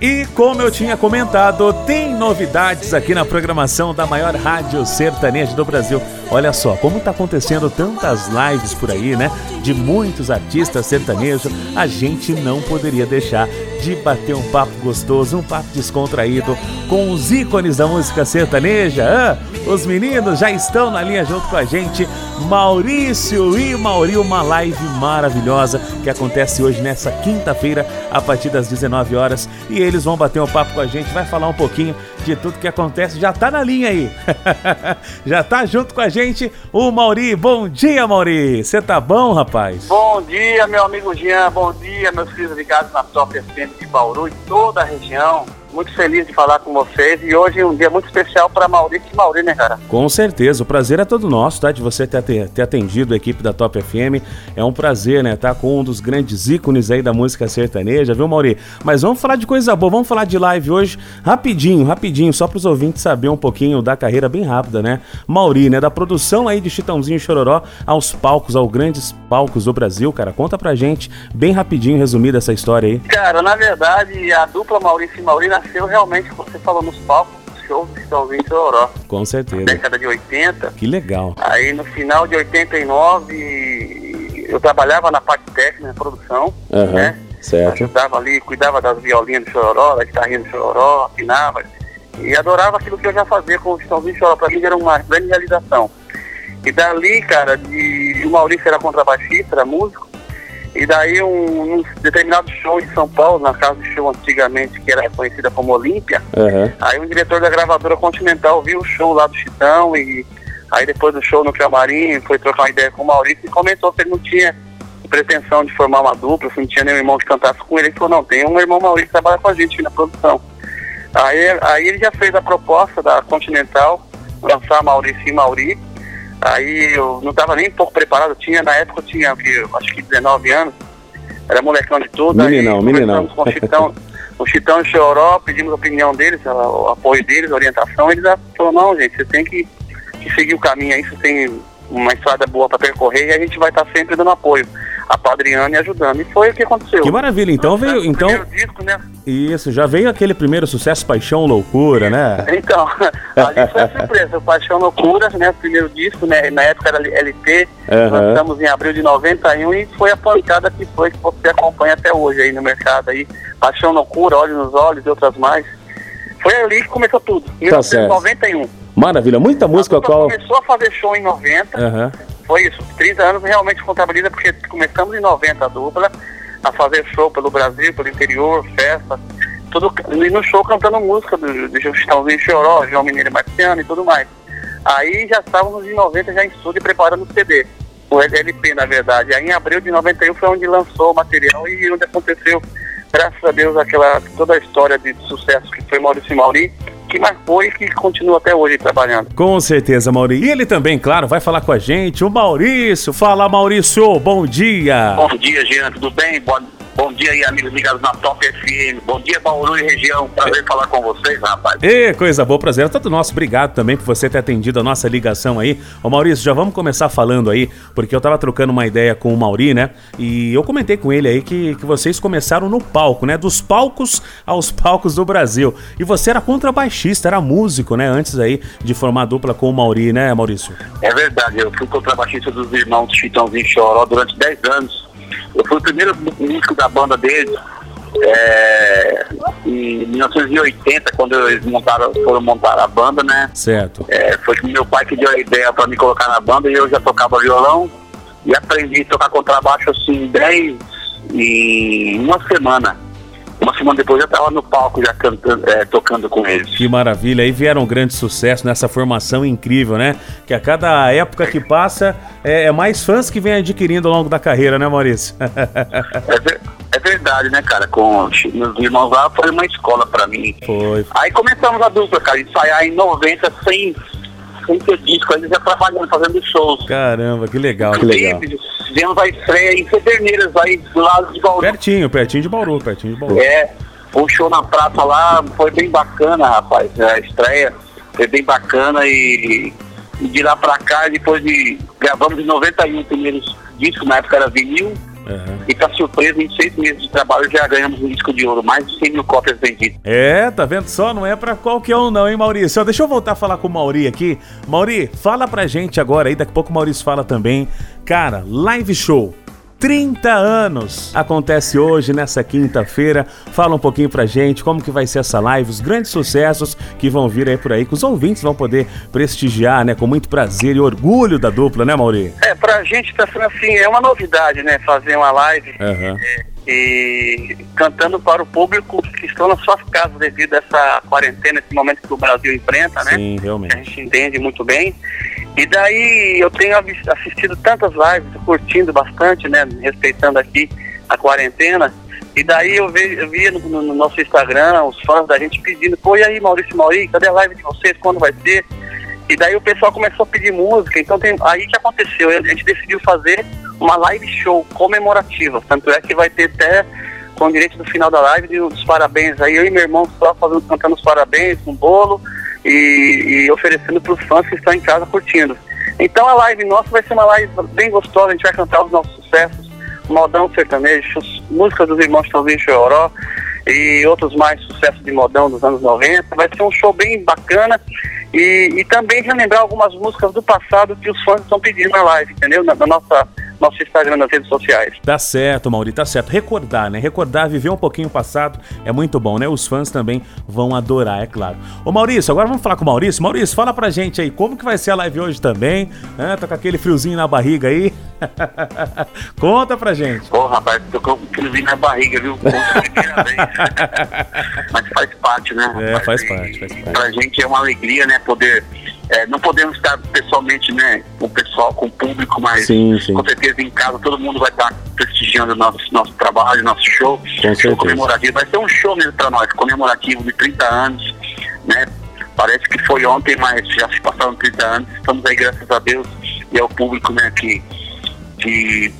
E como eu tinha comentado, tem novidades aqui na programação da maior rádio sertaneja do Brasil. Olha só, como tá acontecendo tantas lives por aí, né? De muitos artistas sertanejos, a gente não poderia deixar de bater um papo gostoso, um papo descontraído com os ícones da música sertaneja. Ah, os meninos já estão na linha junto com a gente. Maurício e Mauri, uma live maravilhosa que acontece hoje nessa quinta-feira a partir das 19 horas e eles vão bater um papo com a gente, vai falar um pouquinho de tudo que acontece. Já tá na linha aí. Já tá junto com a gente o Mauri. Bom dia, Mauri. Você tá bom, rapaz? Bom dia, meu amigo Jean. Bom dia, meus filhos ligados na Top FM de Bauru e toda a região muito feliz de falar com vocês e hoje é um dia muito especial para Maurício e Mauri, né, cara? Com certeza, o prazer é todo nosso, tá? De você ter, ter atendido a equipe da Top FM. É um prazer, né? Tá com um dos grandes ícones aí da música sertaneja, viu, Mauri? Mas vamos falar de coisa boa, vamos falar de live hoje rapidinho, rapidinho, só para os ouvintes saber um pouquinho da carreira bem rápida, né? Mauri, né? Da produção aí de Chitãozinho e Chororó aos palcos, aos grandes palcos do Brasil, cara. Conta pra gente, bem rapidinho, resumida essa história aí. Cara, na verdade, a dupla Maurício e Mauri nasceu realmente, você falou, nos palcos shows que estão vindo Chororó. Com certeza. Na década de 80. Que legal. Aí no final de 89 eu trabalhava na parte técnica, na produção, uhum, né? Certo. Ajudava ali, cuidava das violinhas do Chororó, da guitarrinha do Chororó, afinava. E adorava aquilo que eu já fazia com o Chitãozinho Chororó. Pra mim era uma grande realização. E dali, cara, de, o Maurício era contrabaixista, era músico. E daí, um, um, determinado show em São Paulo, na casa de show antigamente, que era conhecida como Olímpia, uhum. aí um diretor da gravadora Continental viu o show lá do Chitão e aí depois do show no Camarim, foi trocar uma ideia com o Maurício e comentou que ele não tinha pretensão de formar uma dupla, se não tinha nenhum irmão que cantasse com ele. Ele falou, não, tem um irmão Maurício que trabalha com a gente na produção. Aí, aí ele já fez a proposta da Continental, lançar Maurício e Mauri, Aí eu não estava nem um pouco preparado, tinha, na época eu tinha, acho que 19 anos, era molecão de tudo. Meninão, meninão. Com o Chitão, o Chitão e o Choró, pedimos a opinião deles, o apoio deles, a orientação, eles falaram, não, gente, você tem que, que seguir o caminho aí, você tem uma estrada boa para percorrer e a gente vai estar tá sempre dando apoio a Padriane ajudando. E foi o que aconteceu. Que maravilha. Então veio. Então, disco, né? Isso, já veio aquele primeiro sucesso, Paixão Loucura, né? Então, ali foi a surpresa. Paixão Loucura, né? Primeiro disco, né? Na época era LP. Uhum. Lançamos em abril de 91 e foi a pancada que foi que você acompanha até hoje aí no mercado aí. Paixão Loucura, Olhos nos Olhos e outras mais. Foi ali que começou tudo. Em tá 1991. Maravilha, muita música a qual. começou a fazer show em 90. Uhum foi isso, 30 anos realmente contabiliza, porque começamos em 90 a dupla, a fazer show pelo Brasil, pelo interior, festa, tudo, e no show cantando música do, do Chitãozinho Choró, João Mineiro e Marciano e tudo mais. Aí já estávamos em 90 já em estúdio preparando o CD, o LP na verdade. Aí em abril de 91 foi onde lançou o material e onde aconteceu, graças a Deus, aquela toda a história de sucesso que foi Maurício Mauri que marcou e que continua até hoje trabalhando. Com certeza, Maurício. E ele também, claro, vai falar com a gente, o Maurício. Fala, Maurício, bom dia. Bom dia, Jean, tudo bem? Bom, Bom dia aí, amigos ligados na Top FM. Bom dia, Bauru e região. Prazer é. falar com vocês, rapaz. E coisa boa, prazer. Todo nosso. Obrigado também por você ter atendido a nossa ligação aí. Ô Maurício, já vamos começar falando aí, porque eu tava trocando uma ideia com o Mauri, né? E eu comentei com ele aí que, que vocês começaram no palco, né? Dos palcos aos palcos do Brasil. E você era contrabaixista, era músico, né? Antes aí de formar dupla com o Mauri, né, Maurício? É verdade, eu fui contrabaixista dos irmãos Chitãozinho Choró durante 10 anos. Eu fui o primeiro músico da banda deles. É, em 1980, quando eles montaram, foram montar a banda, né? Certo. É, foi meu pai que deu a ideia para me colocar na banda e eu já tocava violão e aprendi a tocar contrabaixo assim, 10 em uma semana. Uma semana depois eu estava no palco já cantando, é, tocando com eles. Que maravilha! Aí vieram um grande sucesso nessa formação incrível, né? Que a cada época que passa é, é mais fãs que vem adquirindo ao longo da carreira, né, Maurício? é, ver, é, verdade, né, cara? Com meus irmãos lá foi uma escola para mim. Foi. Aí começamos a dupla, cara, ensaiar em 90 sem, sem ter disco, a gente já trabalhando, fazendo shows. Caramba, que legal, que legal. Fizemos a estreia em Pederneiras, aí do lado de Bauru. Pertinho, pertinho de Bauru, pertinho de Bauru. É, um show na praça lá, foi bem bacana, rapaz. A estreia foi bem bacana e, e de lá pra cá, depois de. Gravamos em 91 primeiros discos, na época era vinil. Uhum. E pra surpresa, em seis meses de trabalho já ganhamos um disco de ouro, mais de 100 mil cópias vendidas. É, tá vendo só? Não é pra qualquer um não, hein, Maurício? Deixa eu voltar a falar com o Mauri aqui. Mauri, fala pra gente agora aí, daqui a pouco o Maurício fala também. Cara, live show 30 anos. Acontece hoje, nessa quinta-feira. Fala um pouquinho pra gente como que vai ser essa live, os grandes sucessos que vão vir aí por aí, que os ouvintes vão poder prestigiar, né? Com muito prazer e orgulho da dupla, né, Mauri? É, pra gente tá sendo assim, é uma novidade, né? Fazer uma live. Uhum. É, e cantando para o público que estão nas suas casas devido a essa quarentena, esse momento que o Brasil enfrenta, né? Sim, realmente. A gente entende muito bem. E daí eu tenho assistido tantas lives, curtindo bastante, né? Respeitando aqui a quarentena. E daí eu, vi, eu via no, no, nosso Instagram os fãs da gente pedindo, pô, e aí Maurício Mauri, cadê a live de vocês? Quando vai ser? E daí o pessoal começou a pedir música, então tem, aí que aconteceu, a gente decidiu fazer uma live show comemorativa, tanto é que vai ter até com direito do final da live de, dos parabéns aí, eu e meu irmão só fazendo, cantando os parabéns, um bolo, e, e oferecendo para os fãs que estão em casa curtindo. Então a live nossa vai ser uma live bem gostosa, a gente vai cantar os nossos sucessos, modão sertanejo, músicas dos irmãos Chãozinho Choró e outros mais sucessos de modão dos anos 90. Vai ser um show bem bacana e, e também relembrar algumas músicas do passado que os fãs estão pedindo na live, entendeu? Na, na nossa nosso Instagram nas redes sociais. Tá certo, Mauri, tá certo. Recordar, né? Recordar, viver um pouquinho o passado é muito bom, né? Os fãs também vão adorar, é claro. Ô Maurício, agora vamos falar com o Maurício. Maurício, fala pra gente aí como que vai ser a live hoje também. Né? Tá com aquele friozinho na barriga aí. Conta pra gente. Ô, rapaz, tô com um friozinho na barriga, viu? Mas faz parte, né? É, faz parte, faz parte. Pra gente é uma alegria, né? Poder é, não podemos estar pessoalmente, né, com o pessoal, com o público, mas sim, sim. com certeza em casa todo mundo vai estar prestigiando nosso, nosso trabalho, nosso show, com show comemorativo. Vai ser um show mesmo para nós, comemorativo de 30 anos, né? Parece que foi ontem, mas já se passaram 30 anos. Estamos aí, graças a Deus, e ao público, né, que, que,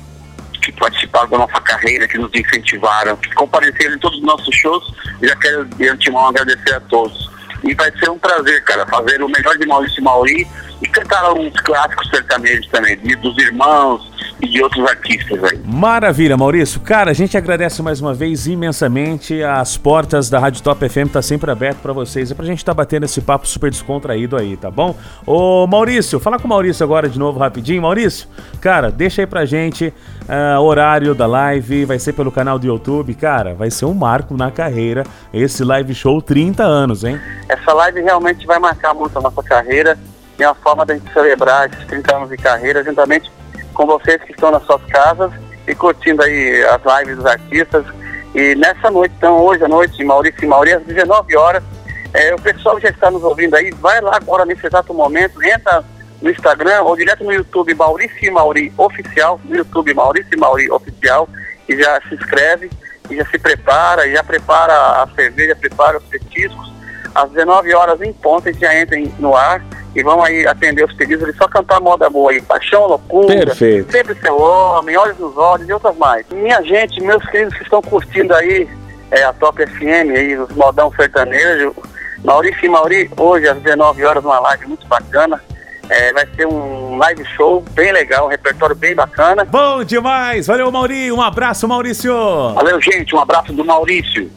que participaram da nossa carreira, que nos incentivaram, que compareceram em todos os nossos shows. Já quero de antemão agradecer a todos. E vai ser um prazer, cara, fazer o melhor de Maurício Mauri e cantar alguns clássicos sertanejos também, dos irmãos e de outros artistas aí. Maravilha, Maurício. Cara, a gente agradece mais uma vez imensamente. As portas da Rádio Top FM tá sempre abertas para vocês. É pra gente estar tá batendo esse papo super descontraído aí, tá bom? Ô, Maurício, fala com o Maurício agora de novo rapidinho. Maurício, cara, deixa aí pra gente uh, horário da live. Vai ser pelo canal do YouTube. Cara, vai ser um marco na carreira esse live show 30 anos, hein? Essa live realmente vai marcar muito a nossa carreira. É uma forma da gente celebrar esses 30 anos de carreira, juntamente com vocês que estão nas suas casas e curtindo aí as lives dos artistas. E nessa noite, então, hoje à noite, Maurício e Mauri, às 19 horas, é, o pessoal já está nos ouvindo aí, vai lá agora nesse exato momento, entra no Instagram ou direto no YouTube Maurício e Mauri Oficial, no YouTube Maurício e Mauri Oficial, e já se inscreve, e já se prepara, e já prepara a cerveja, prepara os petiscos. Às 19 horas em ponto, gente já entra no ar e vão aí atender os pedidos, ele só cantar moda boa aí, paixão, loucura, Perfeito. sempre seu homem, olhos nos olhos e outras mais. Minha gente, meus queridos que estão curtindo aí é, a Top FM aí, os modão sertanejo, Maurício e Mauri, hoje às 19 horas, uma live muito bacana. É, vai ser um live show bem legal, um repertório bem bacana. Bom demais! Valeu, Mauri! Um abraço, Maurício! Valeu, gente! Um abraço do Maurício!